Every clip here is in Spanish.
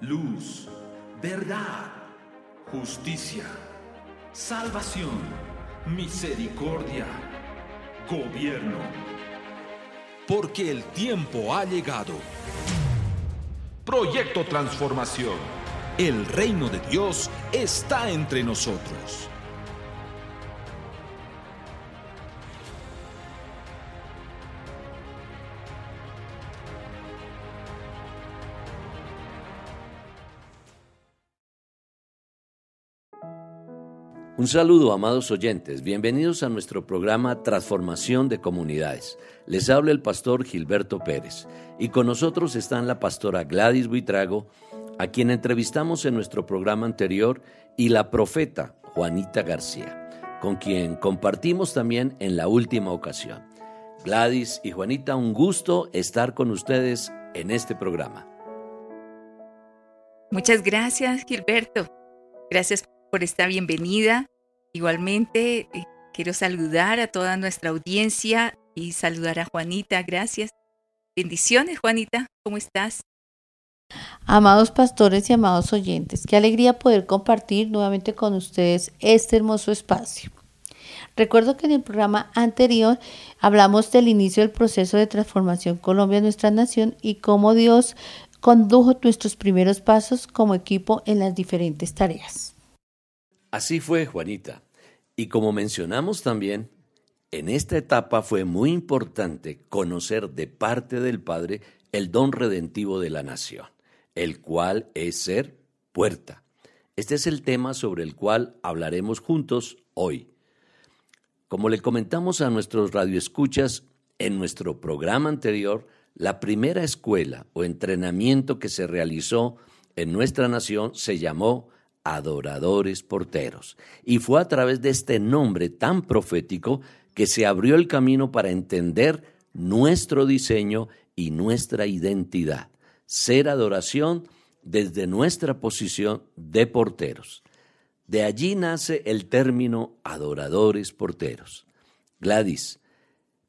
luz, verdad, justicia, salvación, misericordia, gobierno. Porque el tiempo ha llegado. Proyecto Transformación. El reino de Dios está entre nosotros. Un saludo, amados oyentes. Bienvenidos a nuestro programa Transformación de Comunidades. Les habla el pastor Gilberto Pérez y con nosotros están la pastora Gladys Buitrago, a quien entrevistamos en nuestro programa anterior, y la profeta Juanita García, con quien compartimos también en la última ocasión. Gladys y Juanita, un gusto estar con ustedes en este programa. Muchas gracias, Gilberto. Gracias por esta bienvenida. Igualmente, eh, quiero saludar a toda nuestra audiencia y saludar a Juanita. Gracias. Bendiciones, Juanita. ¿Cómo estás? Amados pastores y amados oyentes, qué alegría poder compartir nuevamente con ustedes este hermoso espacio. Recuerdo que en el programa anterior hablamos del inicio del proceso de transformación Colombia, nuestra nación, y cómo Dios condujo nuestros primeros pasos como equipo en las diferentes tareas. Así fue, Juanita. Y como mencionamos también, en esta etapa fue muy importante conocer de parte del Padre el don redentivo de la nación, el cual es ser puerta. Este es el tema sobre el cual hablaremos juntos hoy. Como le comentamos a nuestros radioescuchas en nuestro programa anterior, la primera escuela o entrenamiento que se realizó en nuestra nación se llamó adoradores porteros. Y fue a través de este nombre tan profético que se abrió el camino para entender nuestro diseño y nuestra identidad. Ser adoración desde nuestra posición de porteros. De allí nace el término adoradores porteros. Gladys,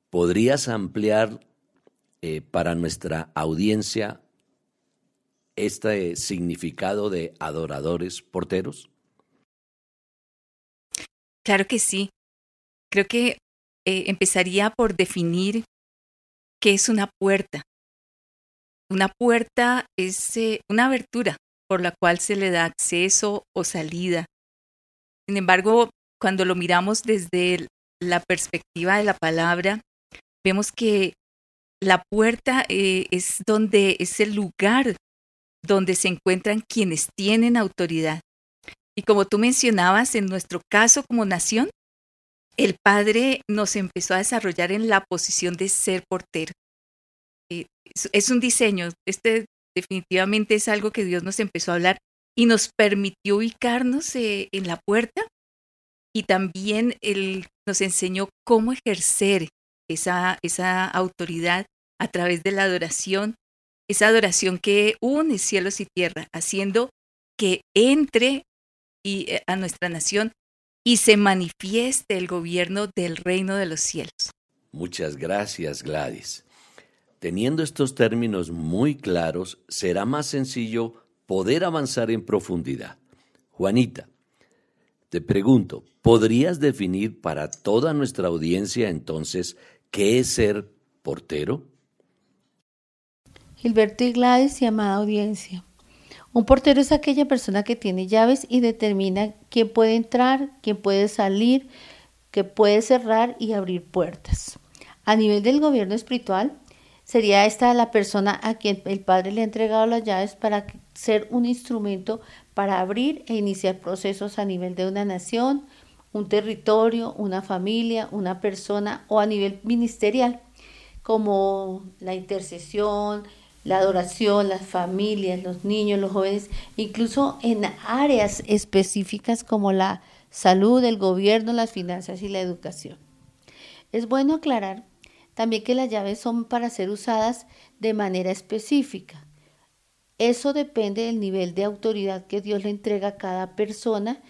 ¿podrías ampliar eh, para nuestra audiencia este significado de adoradores porteros? Claro que sí. Creo que eh, empezaría por definir qué es una puerta. Una puerta es eh, una abertura por la cual se le da acceso o salida. Sin embargo, cuando lo miramos desde la perspectiva de la palabra, vemos que la puerta eh, es donde es el lugar donde se encuentran quienes tienen autoridad. Y como tú mencionabas, en nuestro caso como nación, el Padre nos empezó a desarrollar en la posición de ser portero. Eh, es un diseño, este definitivamente es algo que Dios nos empezó a hablar y nos permitió ubicarnos eh, en la puerta y también Él nos enseñó cómo ejercer esa, esa autoridad a través de la adoración esa adoración que une cielos y tierra, haciendo que entre eh, a nuestra nación y se manifieste el gobierno del reino de los cielos. Muchas gracias, Gladys. Teniendo estos términos muy claros, será más sencillo poder avanzar en profundidad. Juanita, te pregunto, ¿podrías definir para toda nuestra audiencia entonces qué es ser portero? Gilberto y Gladys y amada audiencia. Un portero es aquella persona que tiene llaves y determina quién puede entrar, quién puede salir, que puede cerrar y abrir puertas. A nivel del gobierno espiritual, sería esta la persona a quien el Padre le ha entregado las llaves para ser un instrumento para abrir e iniciar procesos a nivel de una nación, un territorio, una familia, una persona o a nivel ministerial, como la intercesión, la adoración, las familias, los niños, los jóvenes, incluso en áreas específicas como la salud, el gobierno, las finanzas y la educación. Es bueno aclarar también que las llaves son para ser usadas de manera específica. Eso depende del nivel de autoridad que Dios le entrega a cada persona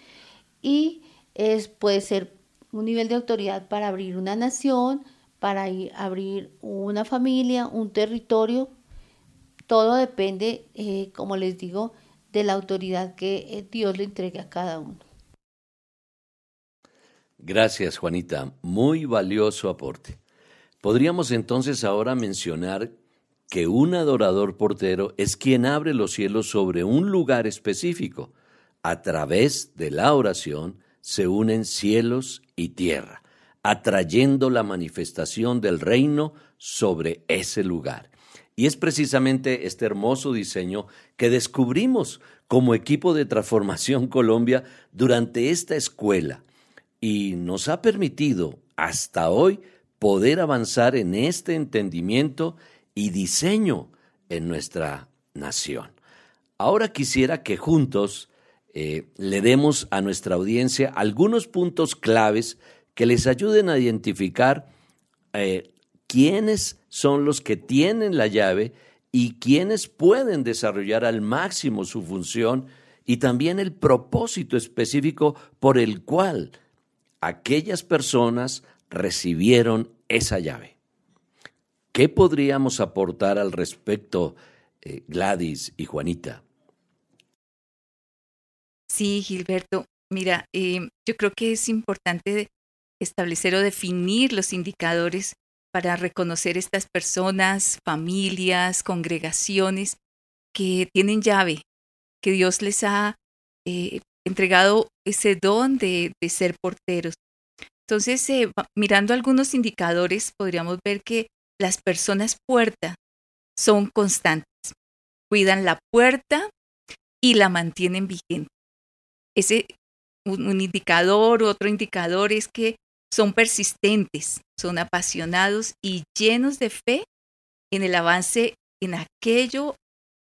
y es, puede ser un nivel de autoridad para abrir una nación, para abrir una familia, un territorio, todo depende, eh, como les digo, de la autoridad que eh, Dios le entregue a cada uno. Gracias, Juanita. Muy valioso aporte. Podríamos entonces ahora mencionar que un adorador portero es quien abre los cielos sobre un lugar específico. A través de la oración se unen cielos y tierra, atrayendo la manifestación del reino sobre ese lugar. Y es precisamente este hermoso diseño que descubrimos como equipo de Transformación Colombia durante esta escuela y nos ha permitido hasta hoy poder avanzar en este entendimiento y diseño en nuestra nación. Ahora quisiera que juntos eh, le demos a nuestra audiencia algunos puntos claves que les ayuden a identificar eh, quiénes son los que tienen la llave y quiénes pueden desarrollar al máximo su función y también el propósito específico por el cual aquellas personas recibieron esa llave. ¿Qué podríamos aportar al respecto, eh, Gladys y Juanita? Sí, Gilberto. Mira, eh, yo creo que es importante establecer o definir los indicadores para reconocer estas personas, familias, congregaciones que tienen llave, que Dios les ha eh, entregado ese don de, ser porteros. Entonces, eh, mirando algunos indicadores, podríamos ver que las personas puerta son constantes, cuidan la puerta y la mantienen vigente. Ese un, un indicador, otro indicador es que son persistentes, son apasionados y llenos de fe en el avance en aquello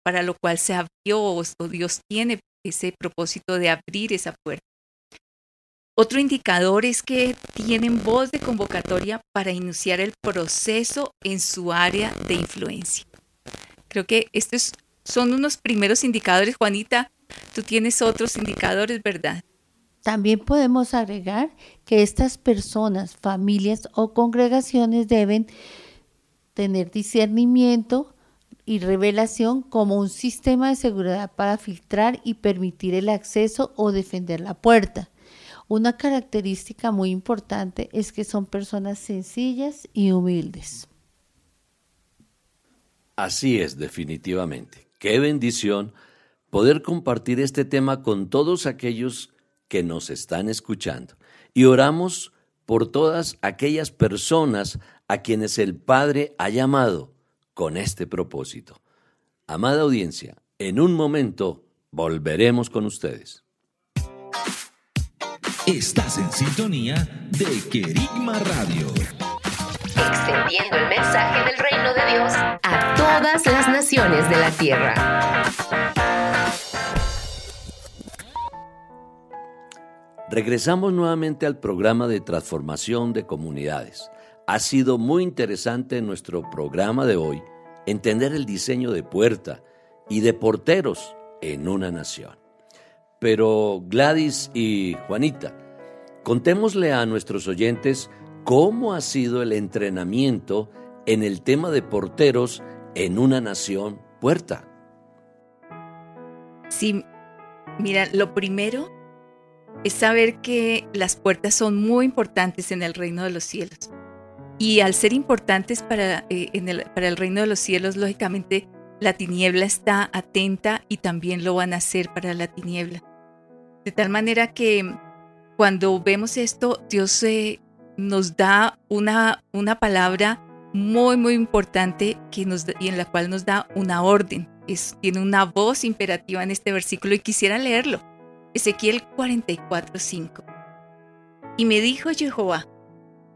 para lo cual se abrió o Dios tiene ese propósito de abrir esa puerta. Otro indicador es que tienen voz de convocatoria para iniciar el proceso en su área de influencia. Creo que estos son unos primeros indicadores, Juanita. Tú tienes otros indicadores, ¿verdad? También podemos agregar que estas personas, familias o congregaciones deben tener discernimiento, y revelación como un sistema de seguridad para filtrar y permitir el acceso o defender la puerta. Una característica muy importante es que son personas sencillas y humildes. Así es, definitivamente. Qué bendición poder compartir este tema con todos aquellos que nos están escuchando. Y oramos por todas aquellas personas a quienes el Padre ha llamado con este propósito. Amada audiencia, en un momento volveremos con ustedes. Estás en sintonía de Querigma Radio. Extendiendo el mensaje del reino de Dios a todas las naciones de la tierra. Regresamos nuevamente al programa de transformación de comunidades. Ha sido muy interesante en nuestro programa de hoy entender el diseño de puerta y de porteros en una nación. Pero Gladys y Juanita, contémosle a nuestros oyentes cómo ha sido el entrenamiento en el tema de porteros en una nación puerta. Sí, mira, lo primero es saber que las puertas son muy importantes en el reino de los cielos. Y al ser importantes para, eh, el, para el reino de los cielos, lógicamente la tiniebla está atenta y también lo van a hacer para la tiniebla. De tal manera que cuando vemos esto, Dios eh, nos da una, una palabra muy, muy importante que nos, y en la cual nos da una orden. Es, tiene una voz imperativa en este versículo y quisiera leerlo. Ezequiel 44:5. Y me dijo Jehová,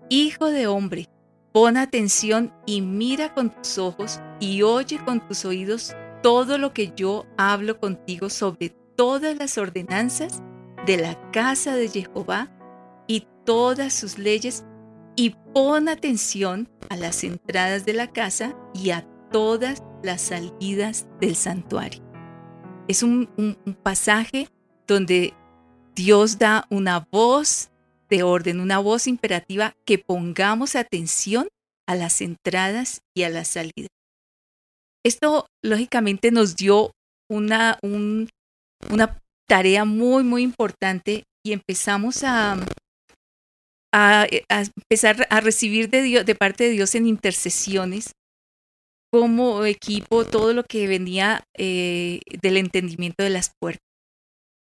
Hijo de hombre, pon atención y mira con tus ojos y oye con tus oídos todo lo que yo hablo contigo sobre todas las ordenanzas de la casa de Jehová y todas sus leyes y pon atención a las entradas de la casa y a todas las salidas del santuario. Es un, un pasaje donde Dios da una voz de orden, una voz imperativa que pongamos atención a las entradas y a las salidas. Esto lógicamente nos dio una, un, una tarea muy, muy importante y empezamos a, a, empezar a recibir de, Dios, de parte de Dios en intercesiones como equipo todo lo que venía eh, del entendimiento de las puertas.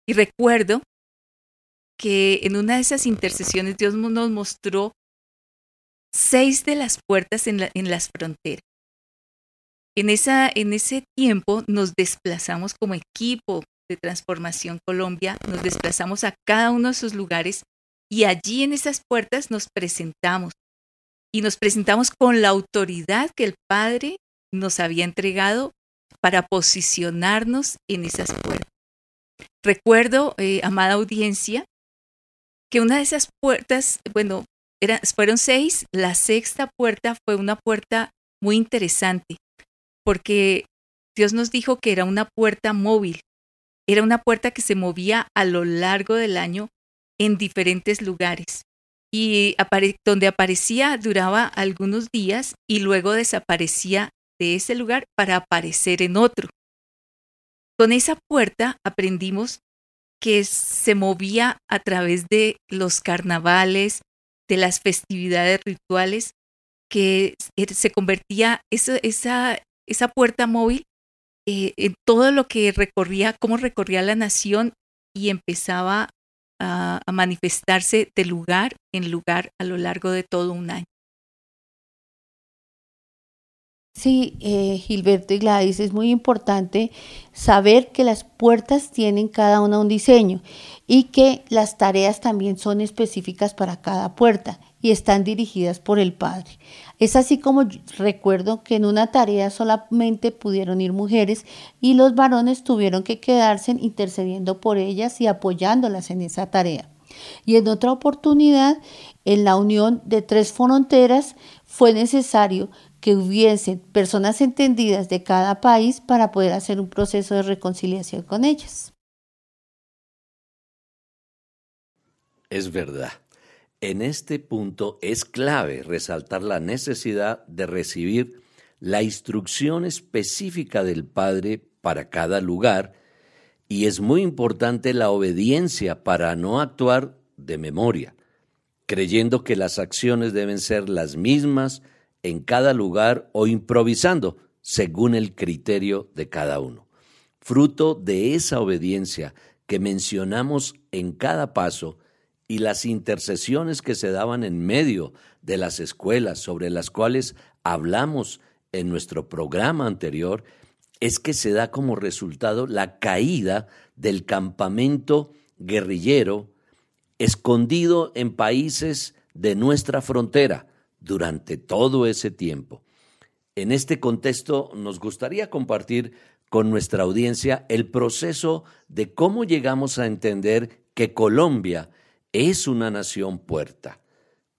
Y recuerdo que en una de esas intercesiones Dios nos mostró seis de las puertas en, las fronteras. En, esa, en ese tiempo nos desplazamos como equipo de Transformación Colombia, nos desplazamos a cada uno de esos lugares y allí en esas puertas nos presentamos. Y nos presentamos con la autoridad que el Padre nos había entregado para posicionarnos en esas puertas. Recuerdo, eh, amada audiencia, que una de esas puertas, bueno, fueron seis, la sexta puerta fue una puerta muy interesante, porque Dios nos dijo que era una puerta móvil, era una puerta que se movía a lo largo del año en diferentes lugares y donde aparecía duraba algunos días y luego desaparecía de ese lugar para aparecer en otro. Con esa puerta aprendimos que se movía a través de los carnavales, de las festividades rituales, que se convertía esa, esa, puerta móvil eh, en todo lo que recorría, cómo recorría la nación y empezaba a manifestarse de lugar en lugar a lo largo de todo un año. Sí, eh, Gilberto y Gladys, es muy importante saber que las puertas tienen cada una un diseño y que las tareas también son específicas para cada puerta y están dirigidas por el Padre. Es así como recuerdo que en una tarea solamente pudieron ir mujeres y los varones tuvieron que quedarse intercediendo por ellas y apoyándolas en esa tarea. Y en otra oportunidad, en la unión de tres fronteras, fue necesario que hubiesen personas entendidas de cada país para poder hacer un proceso de reconciliación con ellas. Es verdad. En este punto es clave resaltar la necesidad de recibir la instrucción específica del Padre para cada lugar y es muy importante la obediencia para no actuar de memoria, creyendo que las acciones deben ser las mismas en cada lugar o improvisando según el criterio de cada uno. Fruto de esa obediencia que mencionamos en cada paso y las intercesiones que se daban en medio de las escuelas sobre las cuales hablamos en nuestro programa anterior, es que se da como resultado la caída del campamento guerrillero escondido en países de nuestra frontera, durante todo ese tiempo. En este contexto nos gustaría compartir con nuestra audiencia el proceso de cómo llegamos a entender que Colombia es una nación puerta.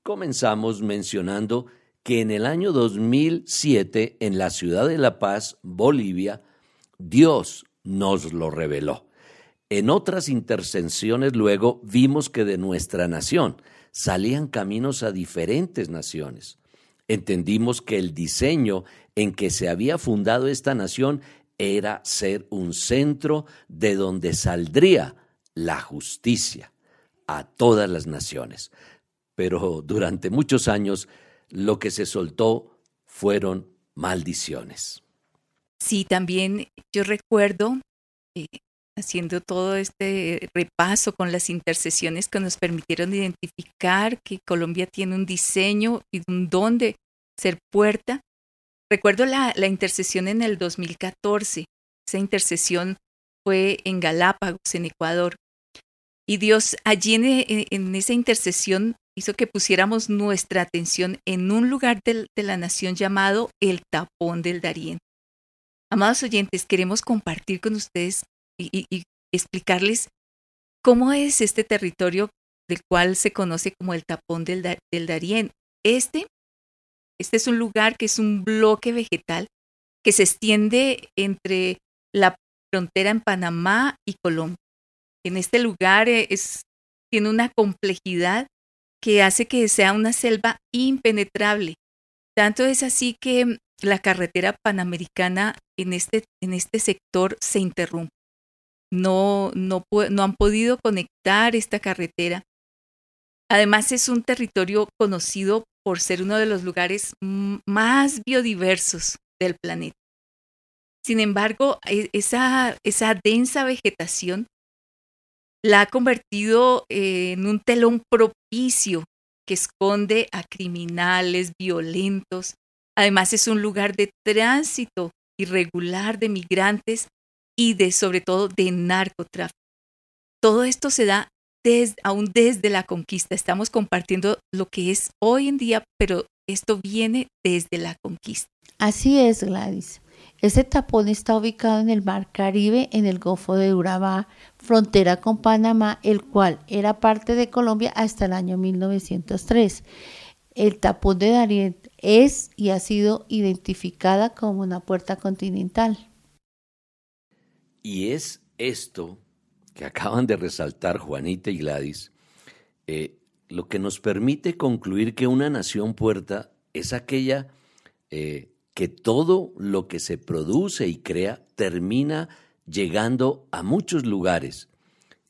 Comenzamos mencionando que en el año 2007, en la ciudad de La Paz, Bolivia, Dios nos lo reveló. En otras intercensiones luego vimos que de nuestra nación, salían caminos a diferentes naciones. Entendimos que el diseño en que se había fundado esta nación era ser un centro de donde saldría la justicia a todas las naciones. Pero durante muchos años lo que se soltó fueron maldiciones. Sí, también yo recuerdo eh, haciendo todo este repaso con las intercesiones que nos permitieron identificar que Colombia tiene un diseño y un don de ser puerta. Recuerdo la, intercesión en el 2014. Esa intercesión fue en Galápagos, en Ecuador. Y Dios allí en, esa intercesión hizo que pusiéramos nuestra atención en un lugar de, la nación llamado el tapón del Darién. Amados oyentes, queremos compartir con ustedes y, explicarles cómo es este territorio del cual se conoce como el tapón del, del Darién. Este, este es un lugar que es un bloque vegetal que se extiende entre la frontera en Panamá y Colombia. En este lugar eh, es, tiene una complejidad que hace que sea una selva impenetrable. Tanto es así que la carretera panamericana en este, en este sector se interrumpe no, no, no han podido conectar esta carretera. Además es un territorio conocido por ser uno de los lugares más biodiversos del planeta. Sin embargo, e, esa, esa densa vegetación la ha convertido en un telón propicio que esconde a criminales violentos. Además es un lugar de tránsito irregular de migrantes y de sobre todo de narcotráfico. Todo esto se da aún desde la conquista. Estamos compartiendo lo que es hoy en día, pero esto viene desde la conquista. Así es, Gladys. Este tapón está ubicado en el Mar Caribe, en el Golfo de Urabá, frontera con Panamá, el cual era parte de Colombia hasta el año 1903. El tapón de Darién es y ha sido identificada como una puerta continental. Y es esto que acaban de resaltar Juanita y Gladys, eh, lo que nos permite concluir que una nación puerta es aquella eh, que todo lo que se produce y crea termina llegando a muchos lugares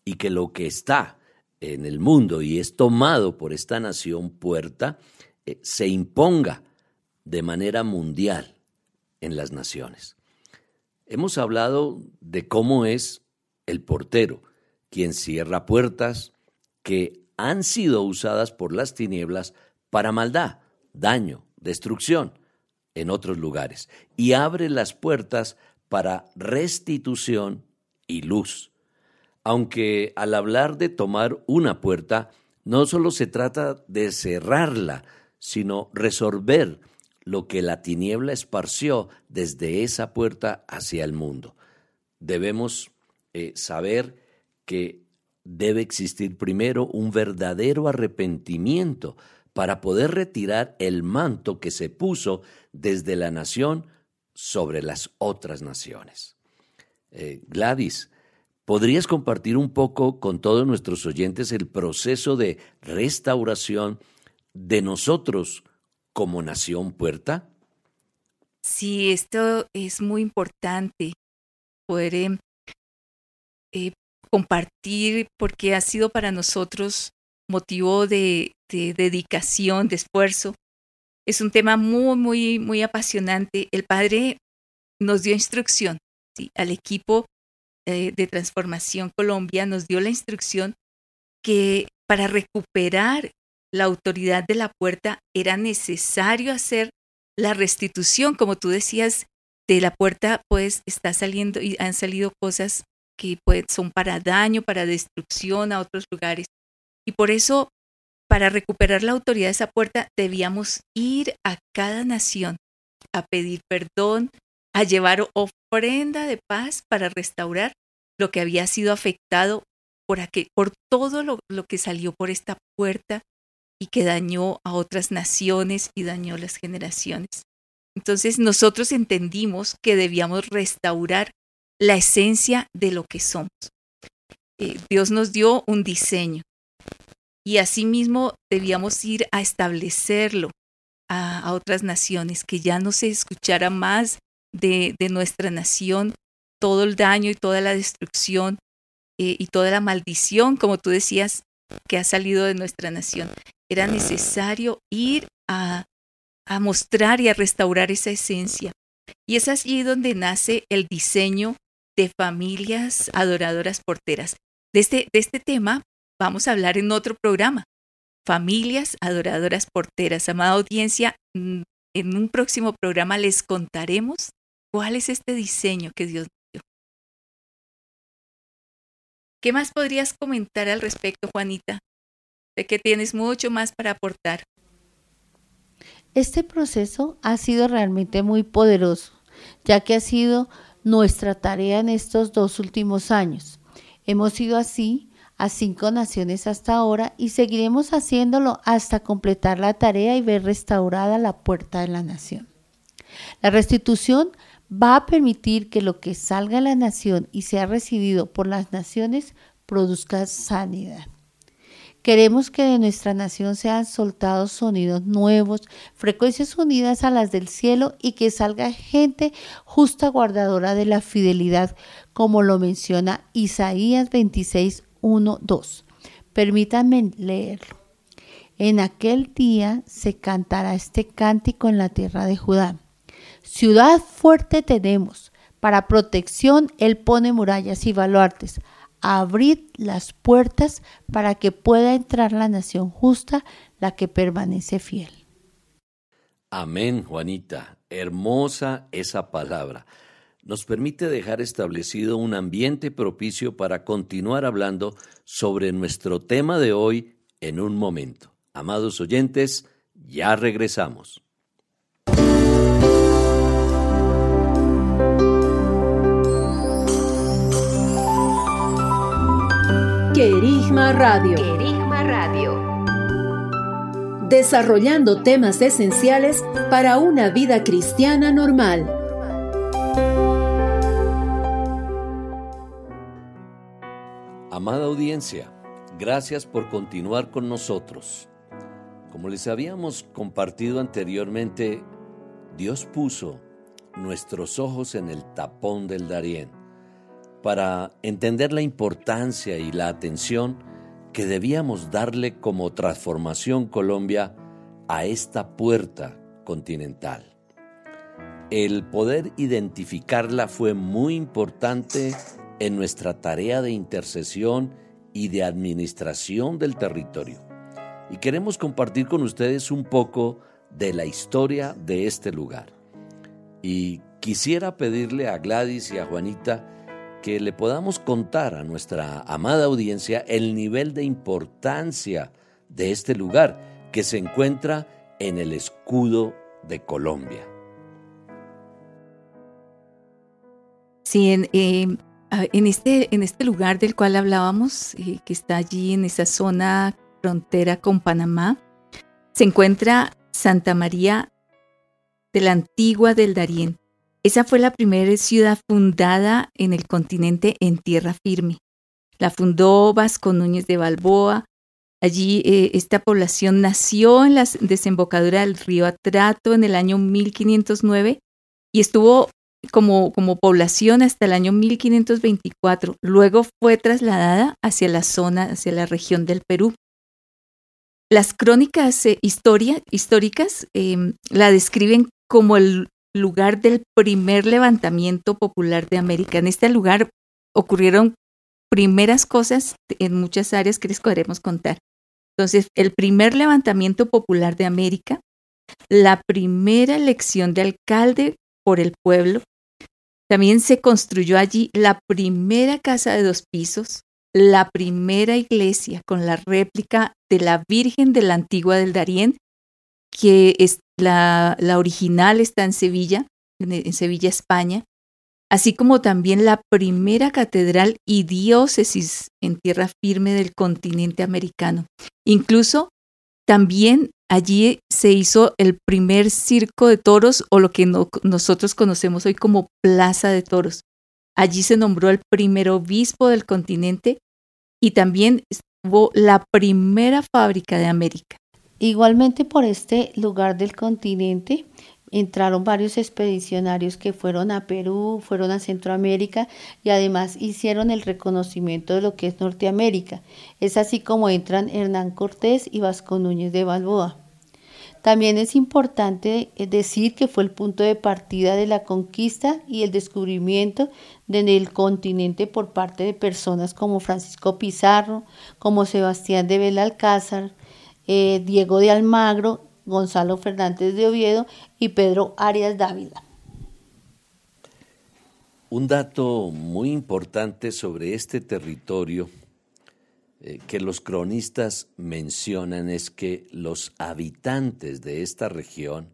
y que lo que está en el mundo y es tomado por esta nación puerta eh, se imponga de manera mundial en las naciones. Hemos hablado de cómo es el portero, quien cierra puertas que han sido usadas por las tinieblas para maldad, daño, destrucción en otros lugares, y abre las puertas para restitución y luz. Aunque al hablar de tomar una puerta, no solo se trata de cerrarla, sino resolver lo que la tiniebla esparció desde esa puerta hacia el mundo. Debemos eh, saber que debe existir primero un verdadero arrepentimiento para poder retirar el manto que se puso desde la nación sobre las otras naciones. Eh, Gladys, ¿podrías compartir un poco con todos nuestros oyentes el proceso de restauración de nosotros como nación puerta? Sí, esto es muy importante, poder em, eh, compartir porque ha sido para nosotros motivo de, dedicación, de esfuerzo. Es un tema muy, muy, muy apasionante. El Padre nos dio instrucción al equipo eh, de Transformación Colombia, nos dio la instrucción que para recuperar la autoridad de la puerta era necesario hacer la restitución, como tú decías, de la puerta pues está saliendo y han salido cosas que son para daño, para destrucción a otros lugares. Y por eso, para recuperar la autoridad de esa puerta, debíamos ir a cada nación a pedir perdón, a llevar ofrenda de paz para restaurar lo que había sido afectado por, por todo lo que salió por esta puerta y que dañó a otras naciones y dañó las generaciones. Entonces nosotros entendimos que debíamos restaurar la esencia de lo que somos. Eh, Dios nos dio un diseño y asimismo debíamos ir a establecerlo a, otras naciones, que ya no se escuchara más de, nuestra nación todo el daño y toda la destrucción eh, y toda la maldición, como tú decías, que ha salido de nuestra nación. Era necesario ir a, a mostrar y a restaurar esa esencia. Y es allí donde nace el diseño de familias adoradoras porteras. De este, de este tema vamos a hablar en otro programa. Familias adoradoras porteras. Amada audiencia, mm, en un próximo programa les contaremos cuál es este diseño que Dios dio. ¿Qué más podrías comentar al respecto, Juanita? Que tienes mucho más para aportar. Este proceso ha sido realmente muy poderoso, ya que ha sido nuestra tarea en estos dos últimos años. Hemos ido así a cinco naciones hasta ahora y seguiremos haciéndolo hasta completar la tarea y ver restaurada la puerta de la nación. La restitución va a permitir que lo que salga de la nación y sea recibido por las naciones produzca sanidad. Queremos que de nuestra nación sean soltados sonidos nuevos, frecuencias unidas a las del cielo y que salga gente justa guardadora de la fidelidad, como lo menciona Isaías 26, 1, 2. Permítanme leerlo. En aquel día se cantará este cántico en la tierra de Judá. Ciudad fuerte tenemos, para protección Él pone murallas y baluartes abrid las puertas para que pueda entrar la nación justa, la que permanece fiel. Amén, Juanita. Hermosa esa palabra. Nos permite dejar establecido un ambiente propicio para continuar hablando sobre nuestro tema de hoy en un momento. Amados oyentes, ya regresamos. Querigma Radio. Querigma Radio. Desarrollando temas esenciales para una vida cristiana normal. Amada audiencia, gracias por continuar con nosotros. Como les habíamos compartido anteriormente, Dios puso nuestros ojos en el tapón del Darién para entender la importancia y la atención que debíamos darle como transformación Colombia a esta puerta continental. El poder identificarla fue muy importante en nuestra tarea de intercesión y de administración del territorio. Y queremos compartir con ustedes un poco de la historia de este lugar. Y quisiera pedirle a Gladys y a Juanita que le podamos contar a nuestra amada audiencia el nivel de importancia de este lugar que se encuentra en el escudo de Colombia. Sí, en, en, este, este lugar del cual hablábamos, eh, que está allí en esa zona frontera con Panamá, se encuentra Santa María de la Antigua del Darién. Esa fue la primera ciudad fundada en el continente en tierra firme. La fundó Vasco Núñez de Balboa. Allí eh, esta población nació en la desembocadura del río Atrato en el año 1509 y estuvo como, como población hasta el año 1524. Luego fue trasladada hacia la zona, hacia la región del Perú. Las crónicas eh, históricas em, la describen como el lugar del primer levantamiento popular de América. En este lugar ocurrieron primeras cosas en muchas áreas que les podremos contar. Entonces, el primer levantamiento popular de América, la primera elección de alcalde por el pueblo, también se construyó allí la primera casa de dos pisos, la primera iglesia con la réplica de la Virgen de la Antigua del Darién, que es, la, original está en Sevilla, en, Sevilla, España, así como también la primera catedral y diócesis en tierra firme del continente americano. Incluso también allí se hizo el primer circo de toros o lo que nosotros conocemos hoy como Plaza de Toros. Allí se nombró el primer obispo del continente y también hubo la primera fábrica de América. Igualmente por este lugar del continente entraron varios expedicionarios que fueron a Perú, fueron a Centroamérica y además hicieron el reconocimiento de lo que es Norteamérica. Es así como entran Hernán Cortés y Vasco Núñez de Balboa. También es importante eh, decir que fue el punto de partida de la conquista y el descubrimiento del continente por parte de personas como Francisco Pizarro, como Sebastián de Belalcázar, eh, Diego de Almagro, Gonzalo Fernández de Oviedo y Pedro Arias Dávila. Un dato muy importante sobre este territorio eh, que los cronistas mencionan es que los habitantes de esta región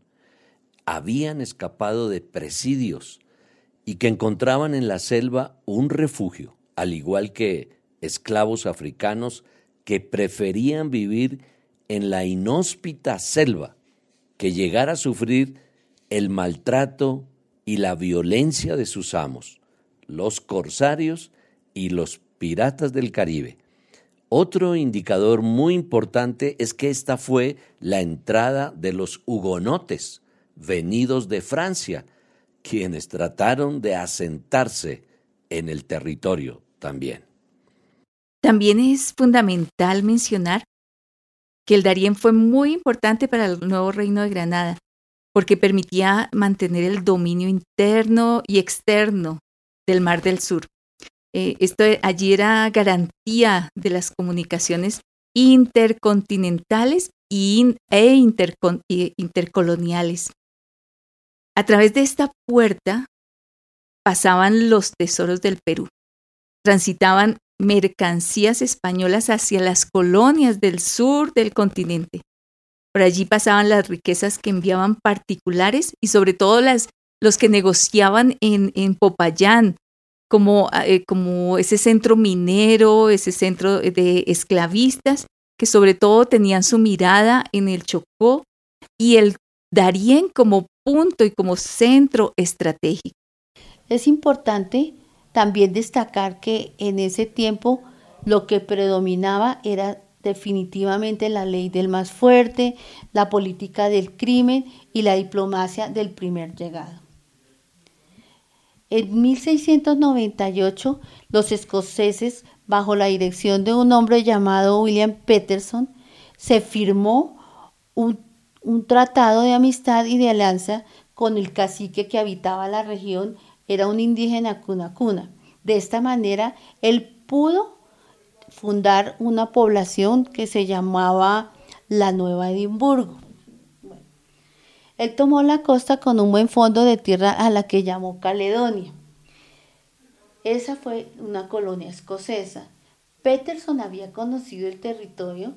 habían escapado de presidios y que encontraban en la selva un refugio, al igual que esclavos africanos que preferían vivir en la inhóspita selva que llegara a sufrir el maltrato y la violencia de sus amos, los corsarios y los piratas del Caribe. Otro indicador muy importante es que esta fue la entrada de los hugonotes venidos de Francia, quienes trataron de asentarse en el territorio también. También es fundamental mencionar que el Darién fue muy importante para el nuevo reino de Granada, porque permitía mantener el dominio interno y externo del Mar del Sur. Eh, esto allí era garantía de las comunicaciones intercontinentales e intercoloniales. A través de esta puerta pasaban los tesoros del Perú. Transitaban mercancías españolas hacia las colonias del sur del continente. Por allí pasaban las riquezas que enviaban particulares y sobre todo las, los que negociaban en, Popayán, como, eh, como ese centro minero, ese centro de esclavistas, que sobre todo tenían su mirada en el Chocó y el Darién como punto y como centro estratégico. Es importante también destacar que en ese tiempo lo que predominaba era definitivamente la ley del más fuerte, la política del crimen y la diplomacia del primer llegado. En 1698, los escoceses, bajo la dirección de un hombre llamado William Peterson, se firmó un, un tratado de amistad y de alianza con el cacique que habitaba la región era un indígena cuna cuna. De esta manera, él pudo fundar una población que se llamaba la Nueva Edimburgo. él tomó la costa con un buen fondo de tierra a la que llamó Caledonia. Esa fue una colonia escocesa. Peterson había conocido el territorio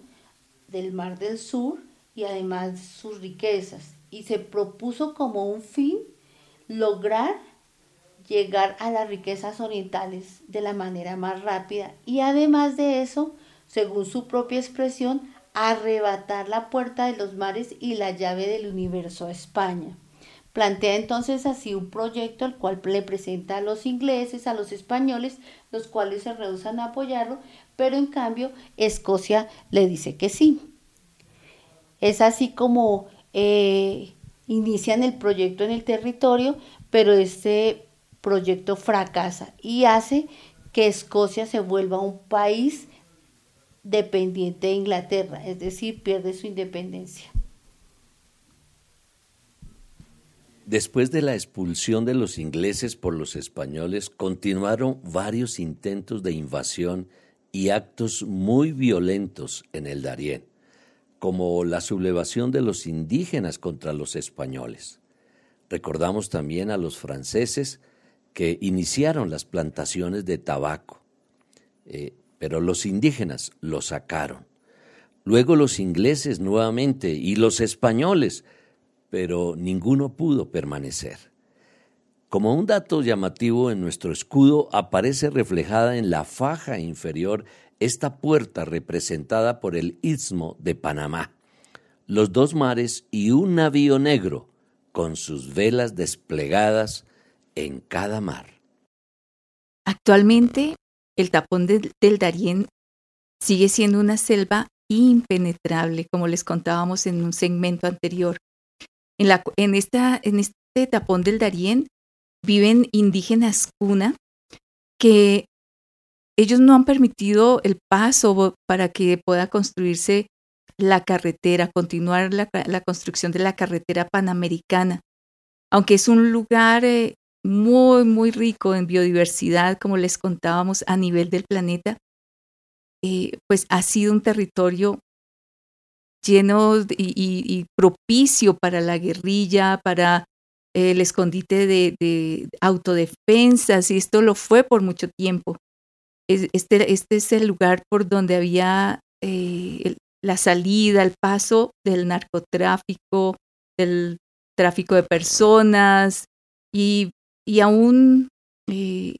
del Mar del Sur y además sus riquezas y se propuso como un fin lograr llegar a las riquezas orientales de la manera más rápida y además de eso, según su propia expresión, arrebatar la puerta de los mares y la llave del universo a España. Plantea entonces así un proyecto al cual le presenta a los ingleses, a los españoles, los cuales se rehusan a apoyarlo, pero en cambio Escocia le dice que sí. Es así como eh, inician el proyecto en el territorio, pero este proyecto fracasa y hace que Escocia se vuelva un país dependiente de Inglaterra, es decir, pierde su independencia. Después de la expulsión de los ingleses por los españoles, continuaron varios intentos de invasión y actos muy violentos en el Darién, como la sublevación de los indígenas contra los españoles. Recordamos también a los franceses que iniciaron las plantaciones de tabaco, eh, pero los indígenas lo sacaron. Luego los ingleses nuevamente y los españoles, pero ninguno pudo permanecer. Como un dato llamativo en nuestro escudo aparece reflejada en la faja inferior esta puerta representada por el istmo de Panamá, los dos mares y un navío negro con sus velas desplegadas en cada mar. Actualmente, el tapón del Darién sigue siendo una selva impenetrable, como les contábamos en un segmento anterior. En, la, en, esta, en este tapón del Darién viven indígenas cuna que ellos no han permitido el paso para que pueda construirse la carretera, continuar la, construcción de la carretera panamericana. Aunque es un lugar eh, muy, muy rico en biodiversidad, como les contábamos, a nivel del planeta, eh, pues ha sido un territorio lleno y, propicio para la guerrilla, para el escondite de, autodefensas, y esto lo fue por mucho tiempo. Este, este es el lugar por donde había eh, la salida, el paso del narcotráfico, del tráfico de personas, y y aún eh,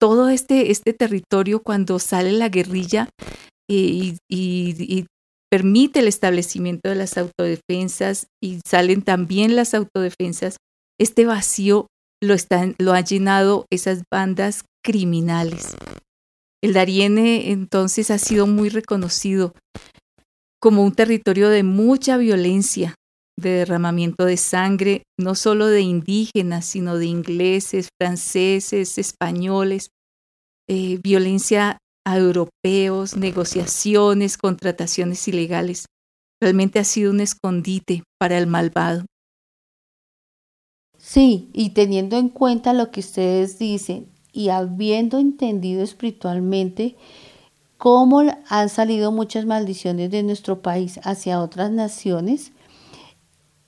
todo este, este territorio cuando sale la guerrilla eh, y, permite el establecimiento de las autodefensas y salen también las autodefensas, este vacío lo, están, lo han llenado esas bandas criminales. El Dariene entonces ha sido muy reconocido como un territorio de mucha violencia, de derramamiento de sangre, no solo de indígenas, sino de ingleses, franceses, españoles, eh, violencia a europeos, negociaciones, contrataciones ilegales. Realmente ha sido un escondite para el malvado. Sí, y teniendo en cuenta lo que ustedes dicen y habiendo entendido espiritualmente cómo han salido muchas maldiciones de nuestro país hacia otras naciones,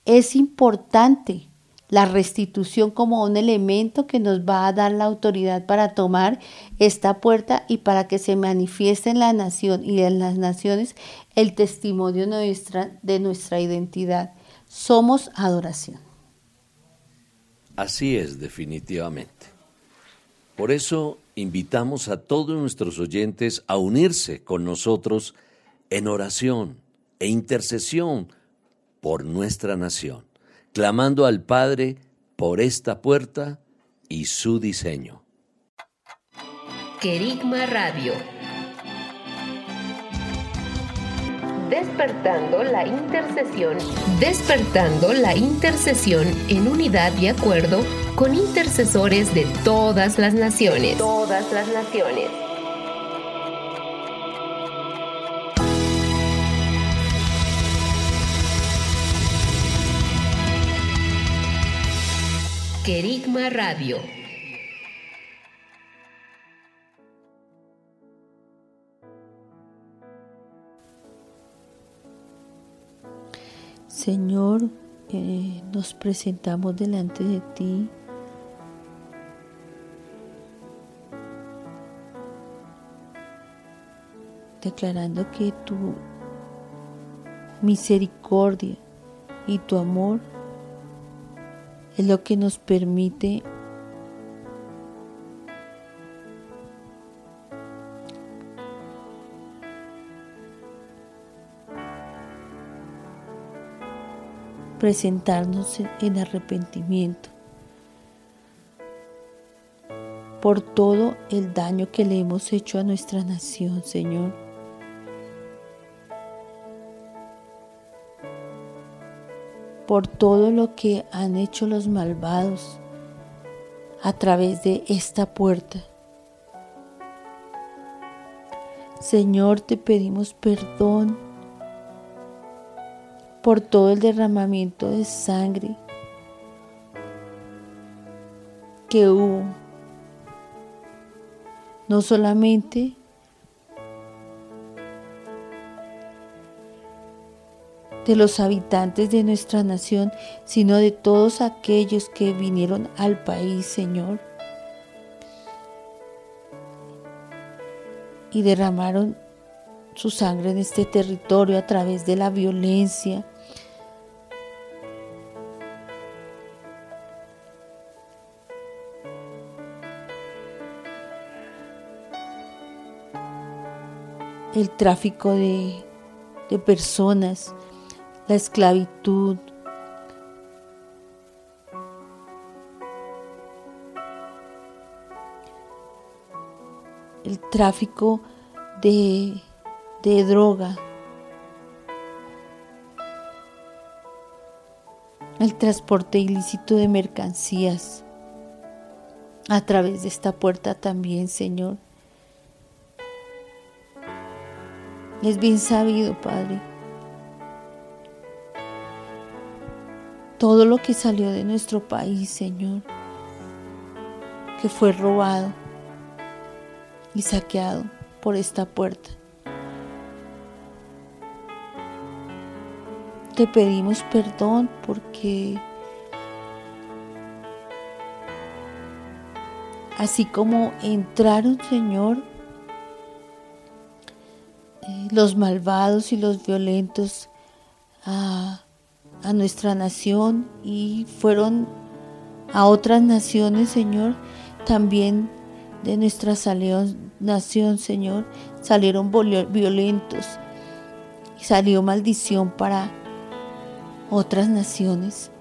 es importante la restitución como un elemento que nos va a dar la autoridad para tomar esta puerta y para que se manifieste en la nación y en las naciones el testimonio nuestra, de nuestra identidad. Somos adoración. Así es, definitivamente. Por eso invitamos a todos nuestros oyentes a unirse con nosotros en oración e intercesión por nuestra nación, clamando al Padre por esta puerta y su diseño. Querigma Radio Despertando la intercesión. Despertando la intercesión en unidad y acuerdo con intercesores de todas las naciones. Todas las naciones. Querigma Radio Señor, eh, nos presentamos delante de ti. declarando que tu misericordia y tu amor es lo que nos permite presentarnos en arrepentimiento por todo el daño que le hemos hecho a nuestra nación, Señor. Por todo lo que han hecho los malvados a través de esta puerta. Señor, te pedimos perdón por todo el derramamiento de sangre que hubo. No solamente de los habitantes de nuestra nación, sino de todos aquellos que vinieron al país, Señor, y derramaron su sangre en este territorio a través de la violencia, el tráfico de, personas, la esclavitud, el tráfico de, de droga, el transporte ilícito de mercancías a través de esta puerta también, Señor. Es bien sabido, Padre. Todo lo que salió de nuestro país, Señor, que fue robado y saqueado por esta puerta. Te pedimos perdón porque así como entraron, Señor, los malvados y los violentos a, nuestra nación y fueron a otras naciones, Señor, también de nuestra nación, Señor, salieron violentos y salió maldición para otras naciones.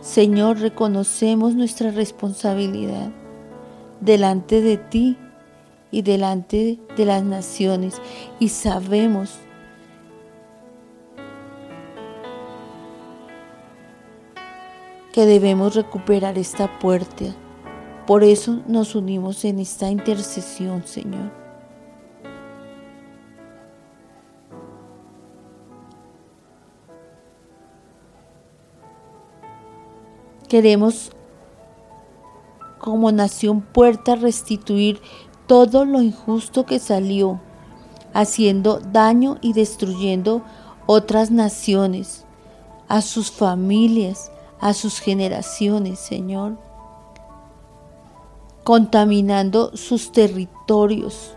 Señor, reconocemos nuestra responsabilidad delante de ti y delante de las naciones. Y sabemos que debemos recuperar esta puerta. Por eso nos unimos en esta intercesión, Señor. Queremos como nación puerta restituir todo lo injusto que salió, haciendo daño y destruyendo otras naciones, a sus familias, a sus generaciones, Señor, contaminando sus territorios.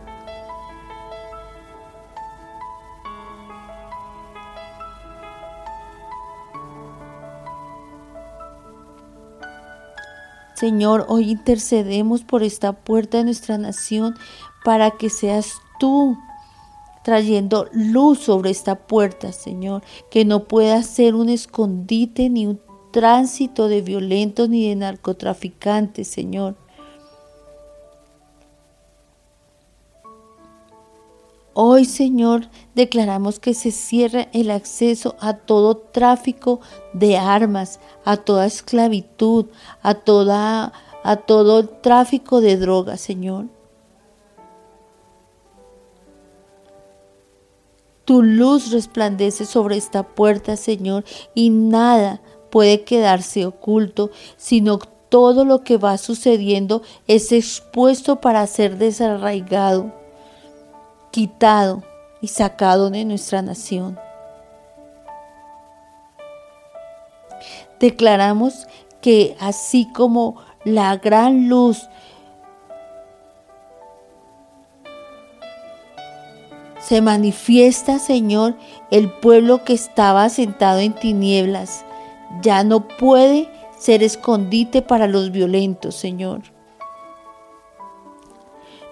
Señor, hoy intercedemos por esta puerta de nuestra nación para que seas tú trayendo luz sobre esta puerta, Señor, que no pueda ser un escondite ni un tránsito de violentos ni de narcotraficantes, Señor. Hoy, Señor, declaramos que se cierra el acceso a todo tráfico de armas, a toda esclavitud, a, toda, a todo tráfico de drogas, Señor. Tu luz resplandece sobre esta puerta, Señor, y nada, puede quedarse oculto, sino todo lo que va sucediendo es expuesto para ser desarraigado, quitado y sacado de nuestra nación. Declaramos que así como la gran luz se manifiesta, Señor, el pueblo que estaba sentado en tinieblas ya no puede ser escondite para los violentos, Señor.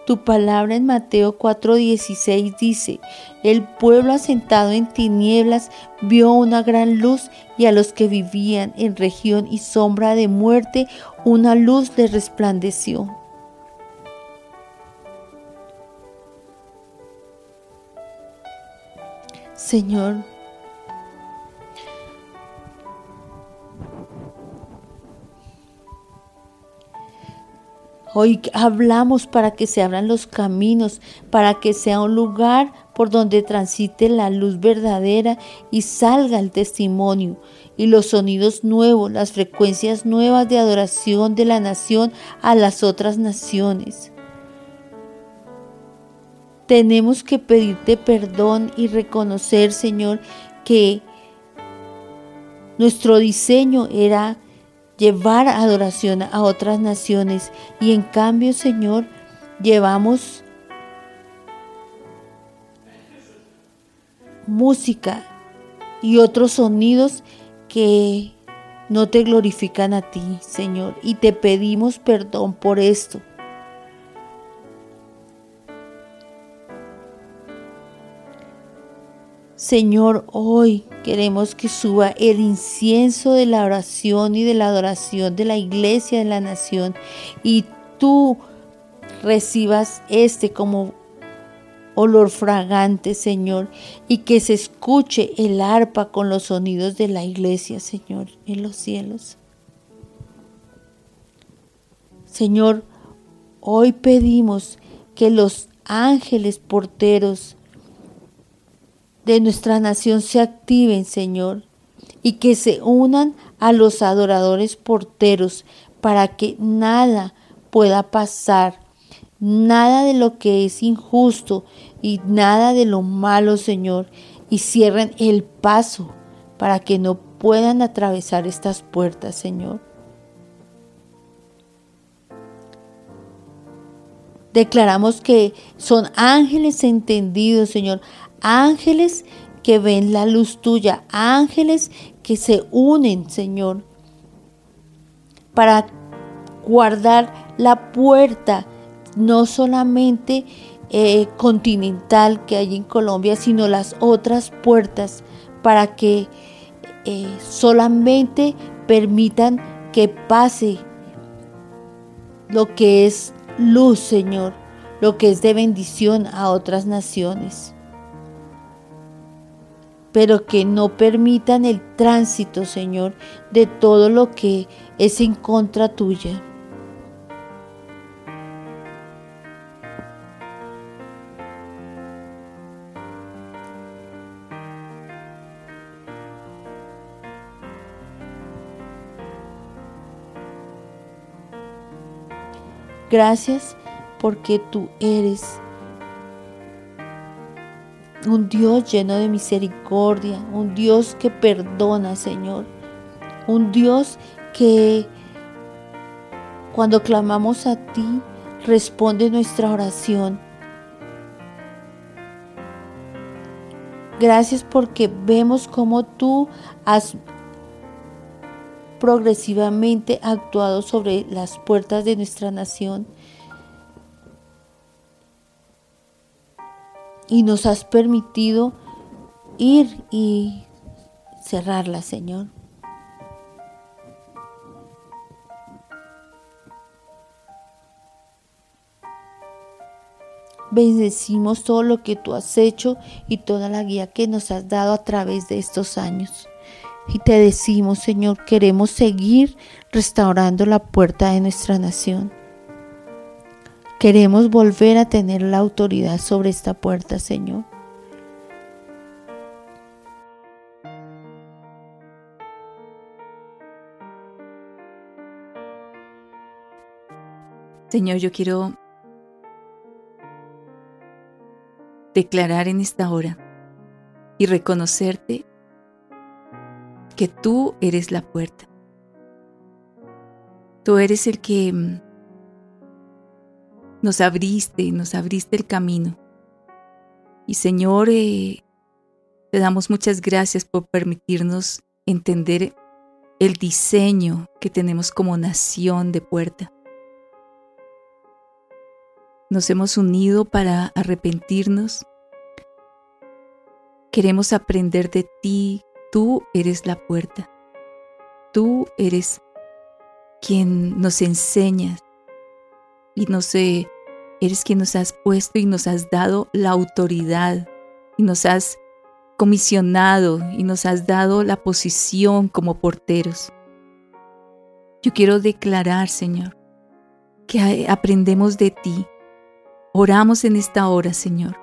Tu palabra en Mateo 4:16 dice, el pueblo asentado en tinieblas vio una gran luz y a los que vivían en región y sombra de muerte una luz les resplandeció. Señor, Hoy hablamos para que se abran los caminos, para que sea un lugar por donde transite la luz verdadera y salga el testimonio y los sonidos nuevos, las frecuencias nuevas de adoración de la nación a las otras naciones. Tenemos que pedirte perdón y reconocer, Señor, que nuestro diseño era llevar adoración a otras naciones y en cambio, Señor, llevamos música y otros sonidos que no te glorifican a ti, Señor, y te pedimos perdón por esto. Señor, hoy queremos que suba el incienso de la oración y de la adoración de la iglesia de la nación y tú recibas este como olor fragante, Señor, y que se escuche el arpa con los sonidos de la iglesia, Señor, en los cielos. Señor, hoy pedimos que los ángeles porteros de nuestra nación se activen, Señor, y que se unan a los adoradores porteros para que nada pueda pasar, nada de lo que es injusto y nada de lo malo, Señor, y cierren el paso para que no puedan atravesar estas puertas, Señor. Declaramos que son ángeles entendidos, Señor, ángeles que ven la luz tuya, ángeles que se unen, Señor, para guardar la puerta, no solamente eh, continental que hay en Colombia, sino las otras puertas, para que eh, solamente permitan que pase lo que es luz, Señor, lo que es de bendición a otras naciones. Pero que no permitan el tránsito, Señor, de todo lo que es en contra tuya. Gracias porque tú eres un Dios lleno de misericordia, un Dios que perdona, Señor, un Dios que cuando clamamos a ti responde nuestra oración. Gracias porque vemos cómo tú has progresivamente actuado sobre las puertas de nuestra nación y nos has permitido ir y cerrarla, Señor. Bendecimos todo lo que tú has hecho y toda la guía que nos has dado a través de estos años. Y te decimos, Señor, queremos seguir restaurando la puerta de nuestra nación. Queremos volver a tener la autoridad sobre esta puerta, Señor. Señor, yo quiero declarar en esta hora y reconocerte que tú eres la puerta. Tú eres el que mm, nos abriste, nos abriste el camino. Y Señor, eh, te damos muchas gracias por permitirnos entender el diseño que tenemos como nación de puerta. Nos hemos unido para arrepentirnos. Queremos aprender de ti, Tú eres la puerta. Tú eres quien nos enseñas y no sé, eres quien nos has puesto y nos has dado la autoridad y nos has comisionado y nos has dado la posición como porteros. Yo quiero declarar, Señor, que aprendemos de ti. Oramos en esta hora, Señor.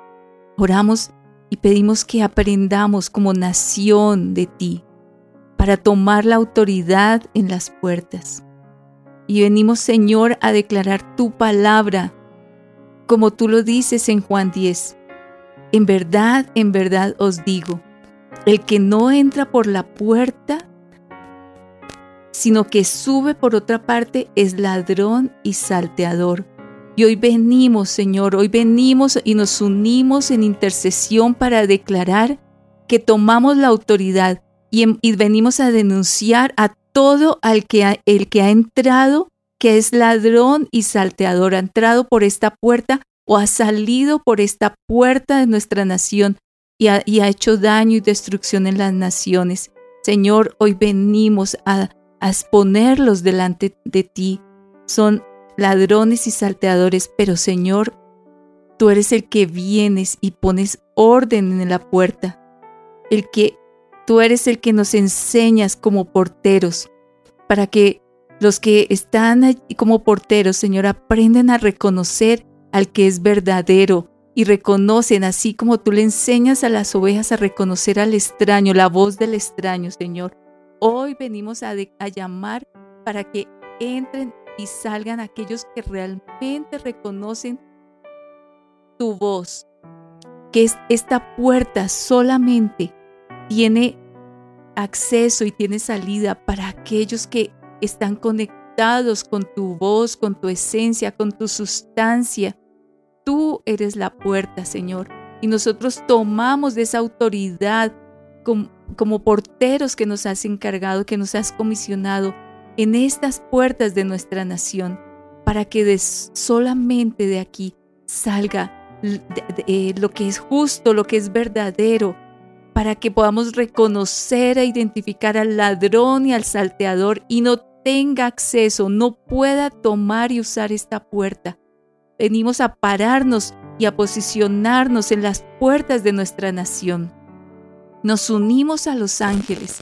Oramos y pedimos que aprendamos como nación de ti para tomar la autoridad en las puertas. Y venimos, Señor, a declarar tu palabra, como tú lo dices en Juan 10. En verdad, en verdad os digo, el que no entra por la puerta, sino que sube por otra parte, es ladrón y salteador y hoy venimos, Señor, hoy venimos y nos unimos en intercesión para declarar que tomamos la autoridad y, venimos a denunciar a todo al que el que ha entrado, que es ladrón y salteador, ha entrado por esta puerta o ha salido por esta puerta de nuestra nación y ha, y ha hecho daño y destrucción en las naciones. Señor, hoy venimos a, a exponerlos delante de ti. Son ladrones y salteadores, pero Señor, tú eres el que vienes y pones orden en la puerta, el que tú eres el que nos enseñas como porteros, para que los que están como porteros, Señor, aprenden a reconocer al que es verdadero y reconocen, así como tú le enseñas a las ovejas a reconocer al extraño, la voz del extraño, Señor. Hoy venimos a llamar para que entren y salgan aquellos que realmente reconocen tu voz, que esta puerta solamente tiene acceso y tiene salida para aquellos que están conectados con tu voz, con tu esencia, con tu sustancia. Tú eres la puerta, Señor, y nosotros tomamos de esa autoridad como, como porteros que nos has encargado, que nos has comisionado en estas puertas de nuestra nación, para que de solamente de aquí salga eh, lo que es justo, lo que es verdadero, para que podamos reconocer e identificar al ladrón y al salteador y no tenga acceso, no pueda tomar y usar esta puerta, venimos a pararnos y a posicionarnos en las puertas de nuestra nación. Nos unimos a los ángeles,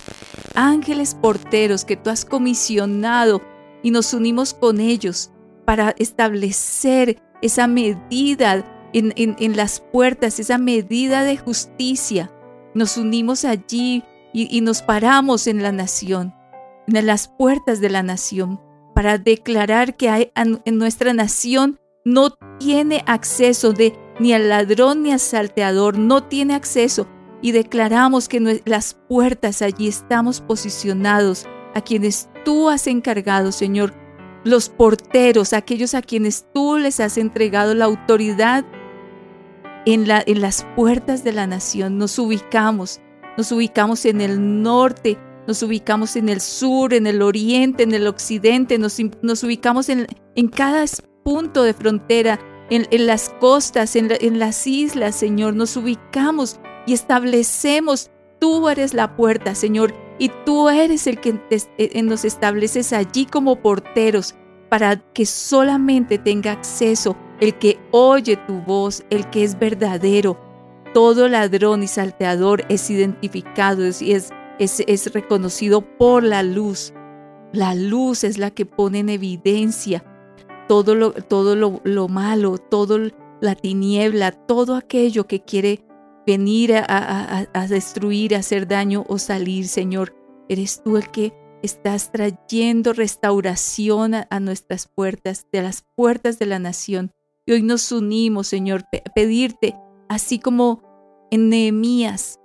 ángeles porteros que tú has comisionado y nos unimos con ellos para establecer esa medida en, las puertas, esa medida de justicia. Nos unimos allí y, nos paramos en la nación, en las puertas de la nación, para declarar que hay, en nuestra nación no tiene acceso de ni al ladrón ni al salteador, no tiene acceso. Y declaramos que las puertas allí estamos posicionados a quienes tú has encargado, Señor, los porteros, aquellos a quienes tú les has entregado la autoridad en, la, en las puertas de la nación. Nos ubicamos, nos ubicamos en el norte, nos ubicamos en el sur, en el oriente, en el occidente, nos, nos ubicamos en, en cada punto de frontera, en, las costas, en, en las islas, Señor. Nos ubicamos y establecemos, tú eres la puerta, Señor, y tú eres el que eh, nos estableces allí como porteros para que solamente tenga acceso el que oye tu voz, el que es verdadero. Todo ladrón y salteador es identificado y es, es, reconocido por la luz. La luz es la que pone en evidencia todo lo, todo lo, malo, todo la tiniebla, todo aquello que quiere venir a, destruir, a hacer daño o salir, Señor. Eres tú el que estás trayendo restauración a, nuestras puertas, de las puertas de la nación. Y hoy nos unimos, Señor, a pedirte, así como en Nehemías,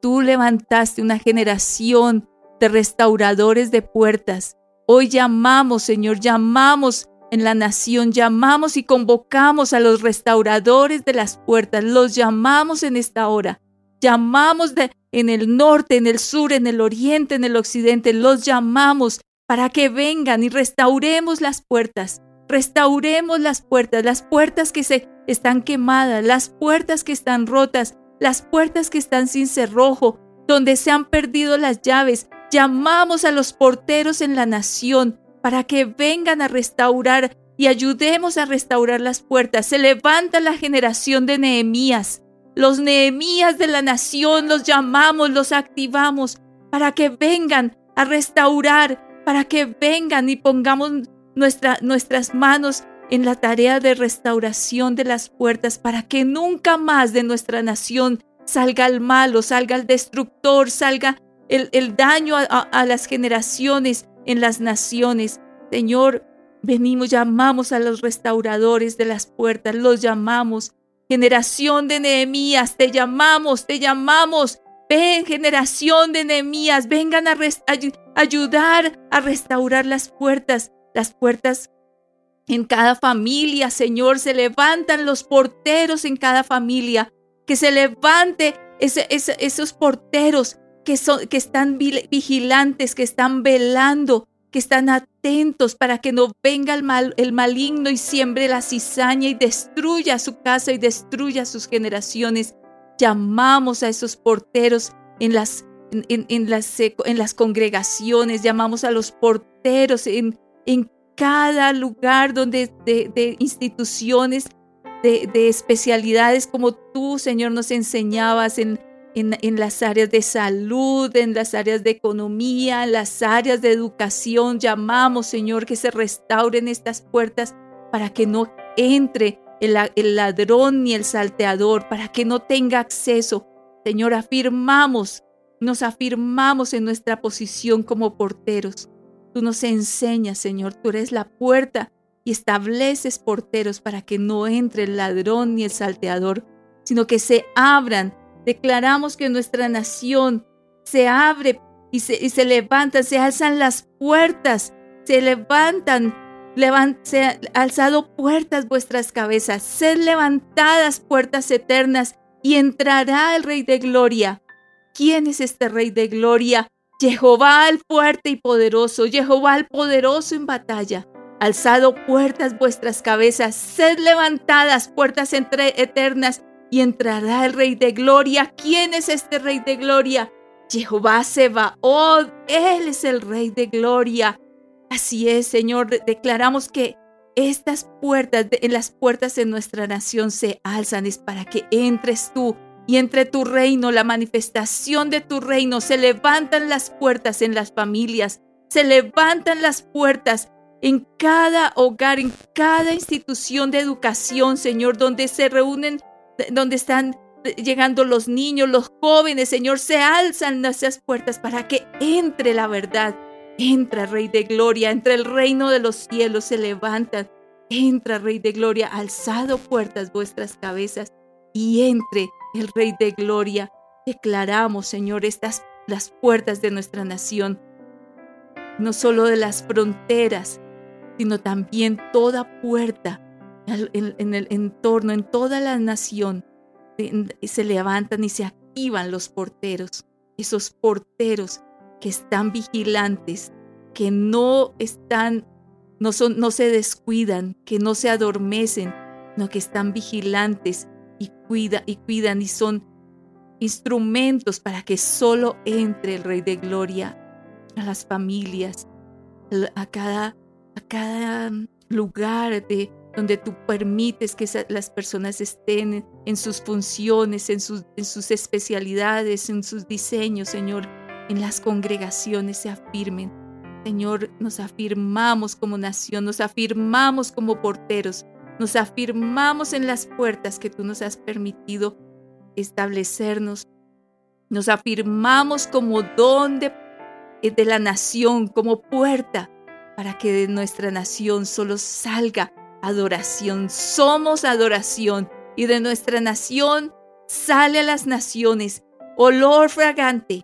tú levantaste una generación de restauradores de puertas. Hoy llamamos, Señor, llamamos en la nación llamamos y convocamos a los restauradores de las puertas, los llamamos en esta hora. Llamamos de, en el norte, en el sur, en el oriente, en el occidente, los llamamos para que vengan y restauremos las puertas. Restauremos las puertas, las puertas que se están quemadas, las puertas que están rotas, las puertas que están sin cerrojo, donde se han perdido las llaves. Llamamos a los porteros en la nación para que vengan a restaurar y ayudemos a restaurar las puertas. Se levanta la generación de Nehemías. Los Nehemías de la nación los llamamos, los activamos para que vengan a restaurar, para que vengan y pongamos nuestras manos en la tarea de restauración de las puertas para que nunca más de nuestra nación salga el malo, salga el destructor, salga el, daño a las generaciones en las naciones. Señor, venimos, llamamos a los restauradores de las puertas, los llamamos. Generación de Nehemías, te llamamos, te llamamos. Ven, generación de Nehemías, vengan a ayudar a restaurar las puertas, las puertas en cada familia, Señor, se levantan los porteros en cada familia, que se levante esos porteros que, que están vigilantes, que están velando, que están atentos para que no venga el, mal, el maligno y siembre la cizaña y destruya su casa y destruya sus generaciones. Llamamos a esos porteros en las, en, las, en las congregaciones, llamamos a los porteros en, en cada lugar donde de, de instituciones de, de, especialidades como tú, Señor, nos enseñabas en en, las áreas de salud, en las áreas de economía, en las áreas de educación. Llamamos, Señor, que se restauren estas puertas para que no entre el, el ladrón ni el salteador, para que no tenga acceso. Señor, afirmamos, nos afirmamos en nuestra posición como porteros. Tú nos enseñas, Señor, tú eres la puerta y estableces porteros para que no entre el ladrón ni el salteador, sino que se abran Declaramos que nuestra nación se abre y se, y se levantan, se alzan las puertas, se levantan, se han alzado puertas vuestras cabezas, sed levantadas puertas eternas y entrará el Rey de Gloria. ¿Quién es este Rey de Gloria? Jehová el fuerte y poderoso, Jehová el poderoso en batalla. Alzado puertas vuestras cabezas, sed levantadas puertas entre eternas y entrará el Rey de Gloria. ¿Quién es este Rey de Gloria? Jehová oh, Él es el Rey de Gloria. Así es, Señor, declaramos que estas puertas, en las puertas de nuestra nación se alzan, es para que entres tú y entre tu reino, la manifestación de tu reino, se levantan las puertas en las familias, se levantan las puertas en cada hogar, en cada institución de educación, Señor, donde se reúnen, donde están llegando los niños, los jóvenes, Señor, se alzan esas puertas para que entre la verdad. Entra, Rey de Gloria, entre el reino de los cielos se levantan. Entra, Rey de Gloria, alzado puertas vuestras cabezas y entre el Rey de Gloria. Declaramos, Señor, estas las puertas de nuestra nación, no solo de las fronteras, sino también toda puerta en, el entorno, en toda la nación. Se levantan y se activan los porteros, esos porteros que están vigilantes, que no están, no, son, no se descuidan, que no se adormecen, no que están vigilantes y, cuida, y cuidan y son instrumentos para que solo entre el Rey de Gloria a las familias, a cada, a cada lugar de, donde tú permites que las personas estén en sus funciones, en sus, especialidades, en sus diseños, Señor, en las congregaciones se afirmen. Señor, nos afirmamos como nación, nos afirmamos como porteros, nos afirmamos en las puertas que tú nos has permitido establecernos. Nos afirmamos como don de, de la nación, como puerta, para que de nuestra nación solo salga adoración. Somos adoración y de nuestra nación sale a las naciones olor fragante,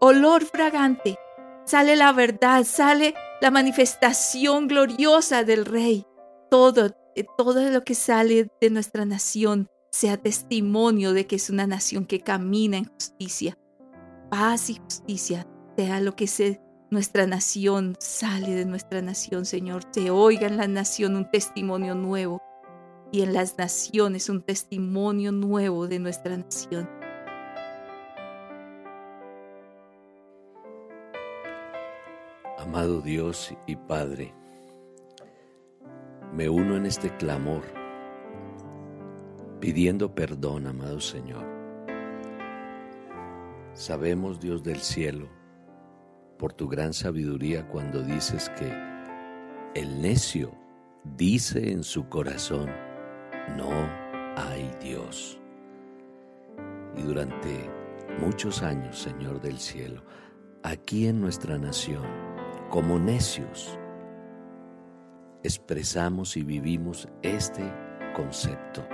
olor fragante. Sale la verdad, sale la manifestación gloriosa del Rey. Todo todo lo que sale de nuestra nación sea testimonio de que es una nación que camina en justicia. Paz y justicia sea lo que se, nuestra nación sale de nuestra nación, Señor. Se oiga en la nación un testimonio nuevo y en las naciones un testimonio nuevo de nuestra nación. Amado Dios y Padre, me uno en este clamor, pidiendo perdón, amado Señor. Sabemos, Dios del cielo, por tu gran sabiduría cuando dices que el necio dice en su corazón, no hay Dios. Y durante muchos años, Señor del cielo, aquí en nuestra nación, como necios, expresamos y vivimos este concepto.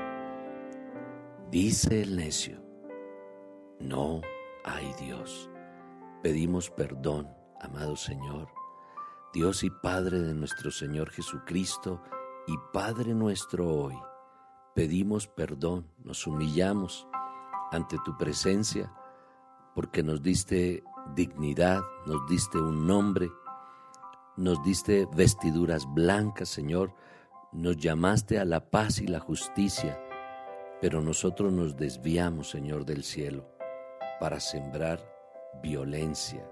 Dice el necio, no hay Dios. Pedimos perdón, amado Señor, Dios y Padre de nuestro Señor Jesucristo y Padre nuestro hoy. Pedimos perdón, nos humillamos ante tu presencia porque nos diste dignidad, nos diste un nombre, nos diste vestiduras blancas, Señor, nos llamaste a la paz y la justicia, pero nosotros nos desviamos, Señor del cielo, para sembrar violencia,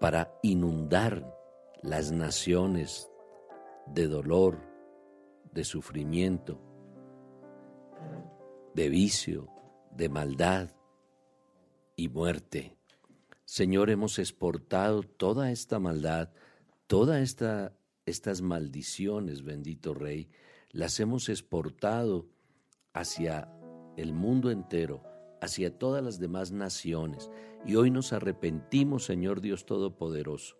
para inundar las naciones de dolor, de sufrimiento, de vicio, de maldad y muerte. Señor, hemos exportado toda esta maldad Todas esta, estas maldiciones, bendito Rey, las hemos exportado hacia el mundo entero, hacia todas las demás naciones. Y hoy nos arrepentimos, Señor Dios Todopoderoso.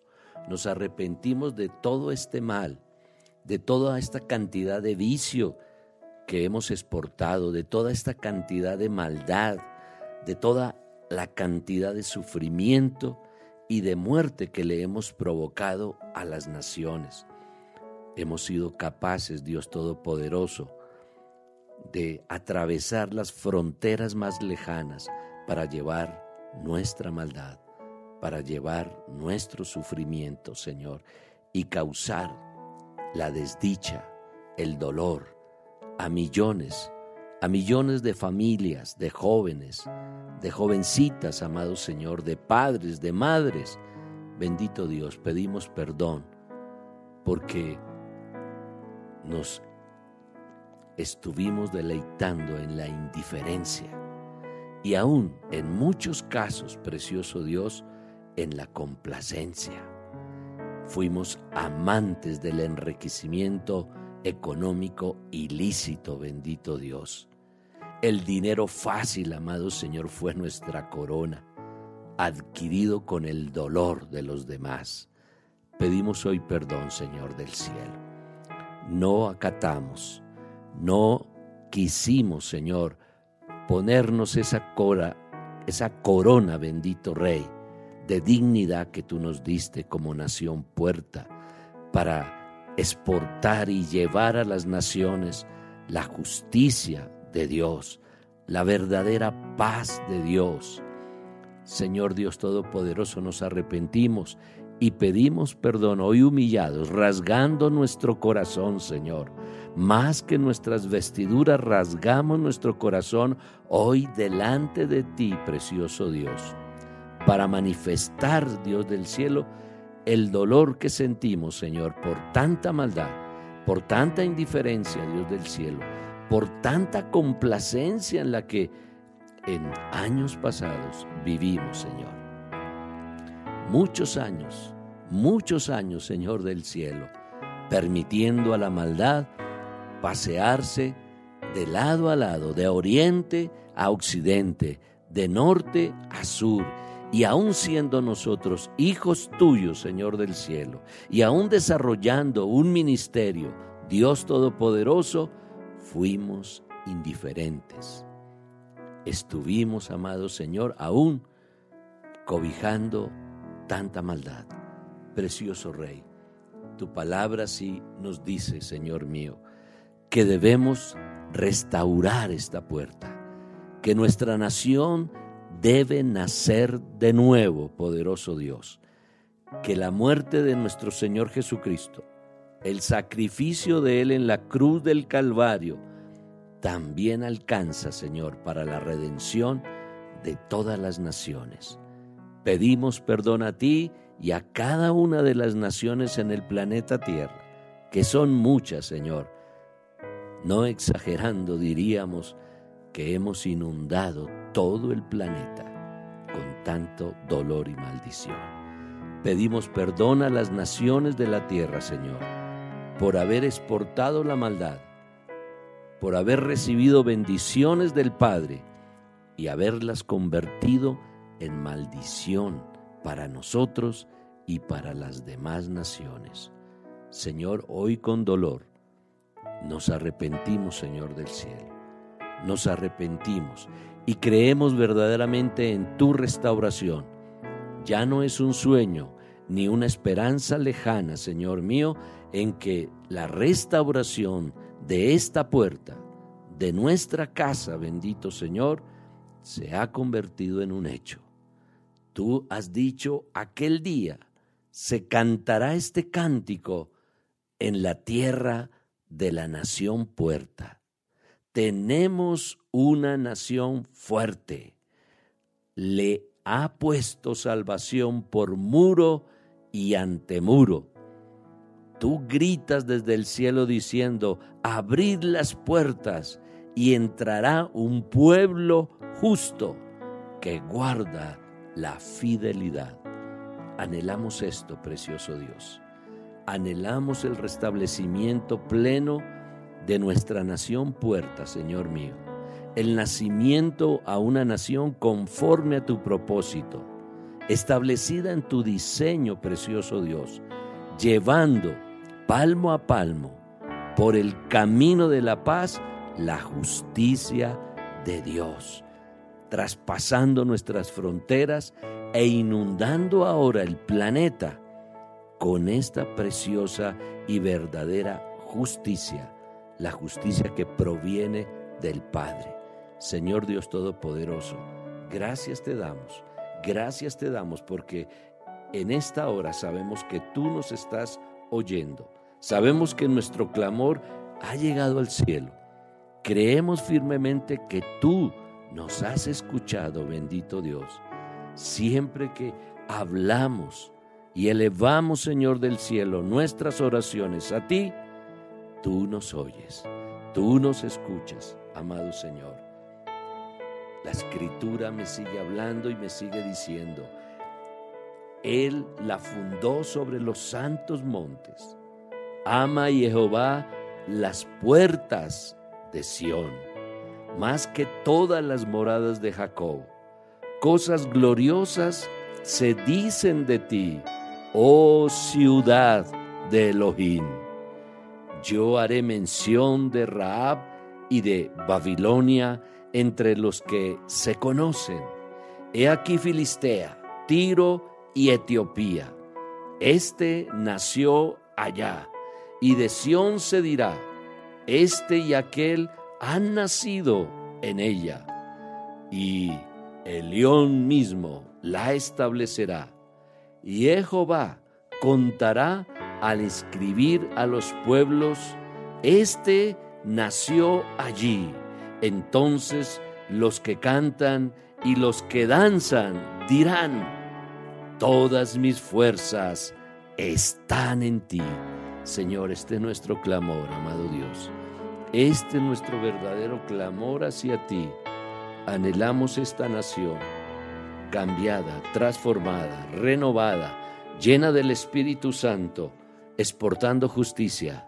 Nos arrepentimos de todo este mal, de toda esta cantidad de vicio que hemos exportado, de toda esta cantidad de maldad, de toda la cantidad de sufrimiento y de muerte que le hemos provocado a las naciones. Hemos sido capaces, Dios Todopoderoso, de atravesar las fronteras más lejanas para llevar nuestra maldad, para llevar nuestro sufrimiento, Señor, y causar la desdicha, el dolor a millones a millones de familias, de jóvenes, de jovencitas, amado Señor, de padres, de madres. Bendito Dios, pedimos perdón porque nos estuvimos deleitando en la indiferencia y aún en muchos casos, precioso Dios, en la complacencia. Fuimos amantes del enriquecimiento económico ilícito, bendito Dios. El dinero fácil, amado Señor, fue nuestra corona, adquirido con el dolor de los demás. Pedimos hoy perdón, Señor del cielo. No acatamos, no quisimos, Señor, ponernos esa cora, esa corona, bendito Rey, de dignidad que tú nos diste como nación puerta para exportar y llevar a las naciones la justicia de Dios, la verdadera paz de Dios. Señor Dios Todopoderoso, nos arrepentimos y pedimos perdón hoy humillados, rasgando nuestro corazón, Señor. Más que nuestras vestiduras, rasgamos nuestro corazón hoy delante de ti, precioso Dios, para manifestar, Dios del cielo, el dolor que sentimos, Señor, por tanta maldad, por tanta indiferencia, Dios del cielo, por tanta complacencia en la que en años pasados vivimos, Señor. Muchos años, muchos años, Señor del cielo, permitiendo a la maldad pasearse de lado a lado, de oriente a occidente, de norte a sur, y aún siendo nosotros hijos tuyos, Señor del cielo, y aún desarrollando un ministerio, Dios Todopoderoso, fuimos indiferentes. Estuvimos, amado Señor, aún cobijando tanta maldad. Precioso Rey, tu palabra sí nos dice, Señor mío, que debemos restaurar esta puerta, que nuestra nación debe nacer de nuevo, poderoso Dios, que la muerte de nuestro Señor Jesucristo, el sacrificio de Él en la cruz del Calvario, también alcanza, Señor, para la redención de todas las naciones. Pedimos perdón a ti y a cada una de las naciones en el planeta Tierra, que son muchas, Señor. No exagerando, diríamos que hemos inundado todo el planeta con tanto dolor y maldición. Pedimos perdón a las naciones de la tierra, Señor, por haber exportado la maldad, por haber recibido bendiciones del Padre y haberlas convertido en maldición para nosotros y para las demás naciones. Señor, hoy con dolor nos arrepentimos, Señor del cielo. Nos arrepentimos y creemos verdaderamente en tu restauración. Ya no es un sueño ni una esperanza lejana, Señor mío, en que la restauración de esta puerta, de nuestra casa, bendito Señor, se ha convertido en un hecho. Tú has dicho, aquel día se cantará este cántico en la tierra de la nación puerta. Tenemos una nación fuerte. Le ha puesto salvación por muro y ante muro. Tú gritas desde el cielo diciendo, abrid las puertas y entrará un pueblo justo que guarda la fidelidad. Anhelamos esto, precioso Dios. Anhelamos el restablecimiento pleno de nuestra nación puerta, Señor mío. El nacimiento a una nación conforme a tu propósito, establecida en tu diseño, precioso Dios, llevando palmo a palmo por el camino de la paz la justicia de Dios traspasando nuestras fronteras e inundando ahora el planeta con esta preciosa y verdadera justicia, la justicia que proviene del Padre. Señor Dios Todopoderoso, gracias te damos, gracias te damos porque en esta hora sabemos que tú nos estás oyendo, sabemos que nuestro clamor ha llegado al cielo, creemos firmemente que tú nos has escuchado, bendito Dios, siempre que hablamos y elevamos, Señor del cielo, nuestras oraciones a ti, tú nos oyes, tú nos escuchas, amado Señor. La escritura me sigue hablando y me sigue diciendo, Él la fundó sobre los santos montes. Ama Jehová las puertas de Sión, más que todas las moradas de Jacob. Cosas gloriosas se dicen de ti, oh ciudad de Elohim. Yo haré mención de Raab y de Babilonia entre los que se conocen. He aquí Filistea, Tiro y Etiopía. Este nació allá, y de Sión se dirá, este y aquel han nacido en ella, y el león mismo la establecerá. Y Jehová contará al escribir a los pueblos, Este nació allí. Entonces los que cantan y los que danzan dirán, Todas mis fuerzas están en ti. Señor, este es nuestro clamor, amado Dios. Este es nuestro verdadero clamor hacia ti. Anhelamos esta nación cambiada, transformada, renovada, llena del Espíritu Santo, exportando justicia,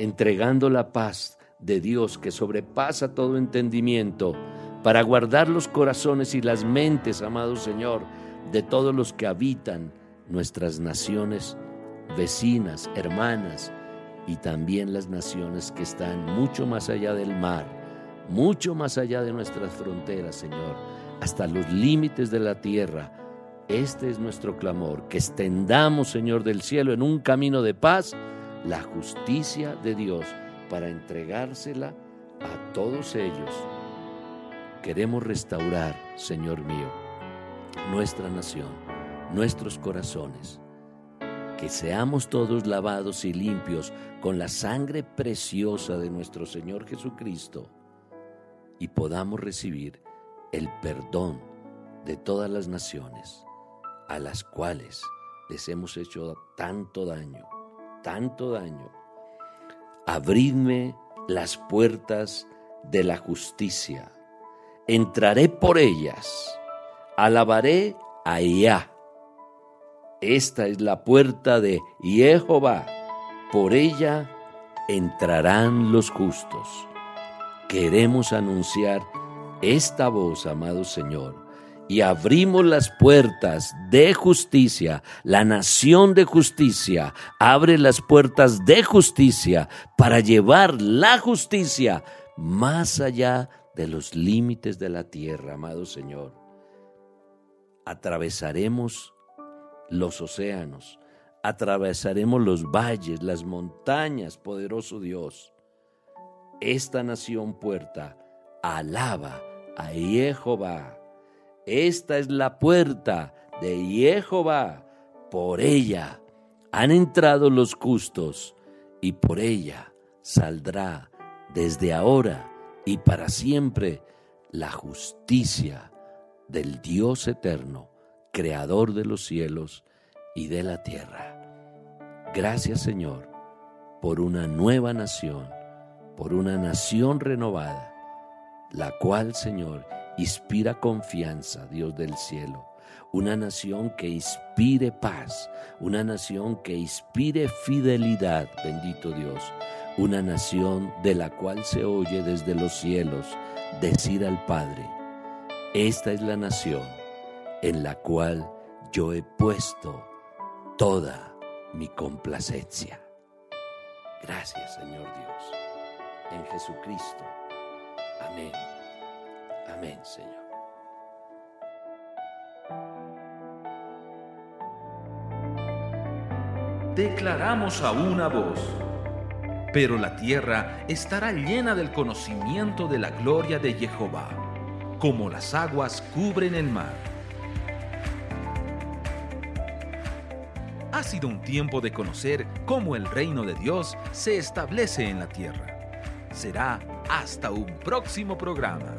entregando la paz de Dios que sobrepasa todo entendimiento, para guardar los corazones y las mentes, amado Señor, de todos los que habitan nuestras naciones vecinas, hermanas, y también las naciones que están mucho más allá del mar, mucho más allá de nuestras fronteras, Señor, hasta los límites de la tierra. Este es nuestro clamor, que extendamos, Señor del cielo, en un camino de paz, la justicia de Dios para entregársela a todos ellos. Queremos restaurar, Señor mío, nuestra nación, nuestros corazones, que seamos todos lavados y limpios con la sangre preciosa de nuestro Señor Jesucristo y podamos recibir el perdón de todas las naciones a las cuales les hemos hecho tanto daño, tanto daño. Abridme las puertas de la justicia, entraré por ellas, alabaré a Yah. Esta es la puerta de Jehová, por ella entrarán los justos. Queremos anunciar esta voz, amado Señor, y abrimos las puertas de justicia. La nación de justicia abre las puertas de justicia para llevar la justicia más allá de los límites de la tierra, amado Señor. Atravesaremos los océanos, atravesaremos los valles, las montañas, poderoso Dios. Esta nación puerta alaba a Jehová. Esta es la puerta de Jehová. Por ella han entrado los justos y por ella saldrá desde ahora y para siempre la justicia del Dios eterno, creador de los cielos y de la tierra. Gracias Señor por una nueva nación, por una nación renovada la cual, Señor, inspira confianza, Dios del cielo. Una nación que inspire paz, una nación que inspire fidelidad, bendito Dios. Una nación de la cual se oye desde los cielos decir al Padre, esta es la nación en la cual yo he puesto toda mi complacencia. Gracias, Señor Dios, en Jesucristo. Amén. Amén, Señor. Declaramos a una voz, pero la tierra estará llena del conocimiento de la gloria de Jehová, como las aguas cubren el mar. Sido un tiempo de conocer cómo el reino de Dios se establece en la tierra. Será hasta un próximo programa.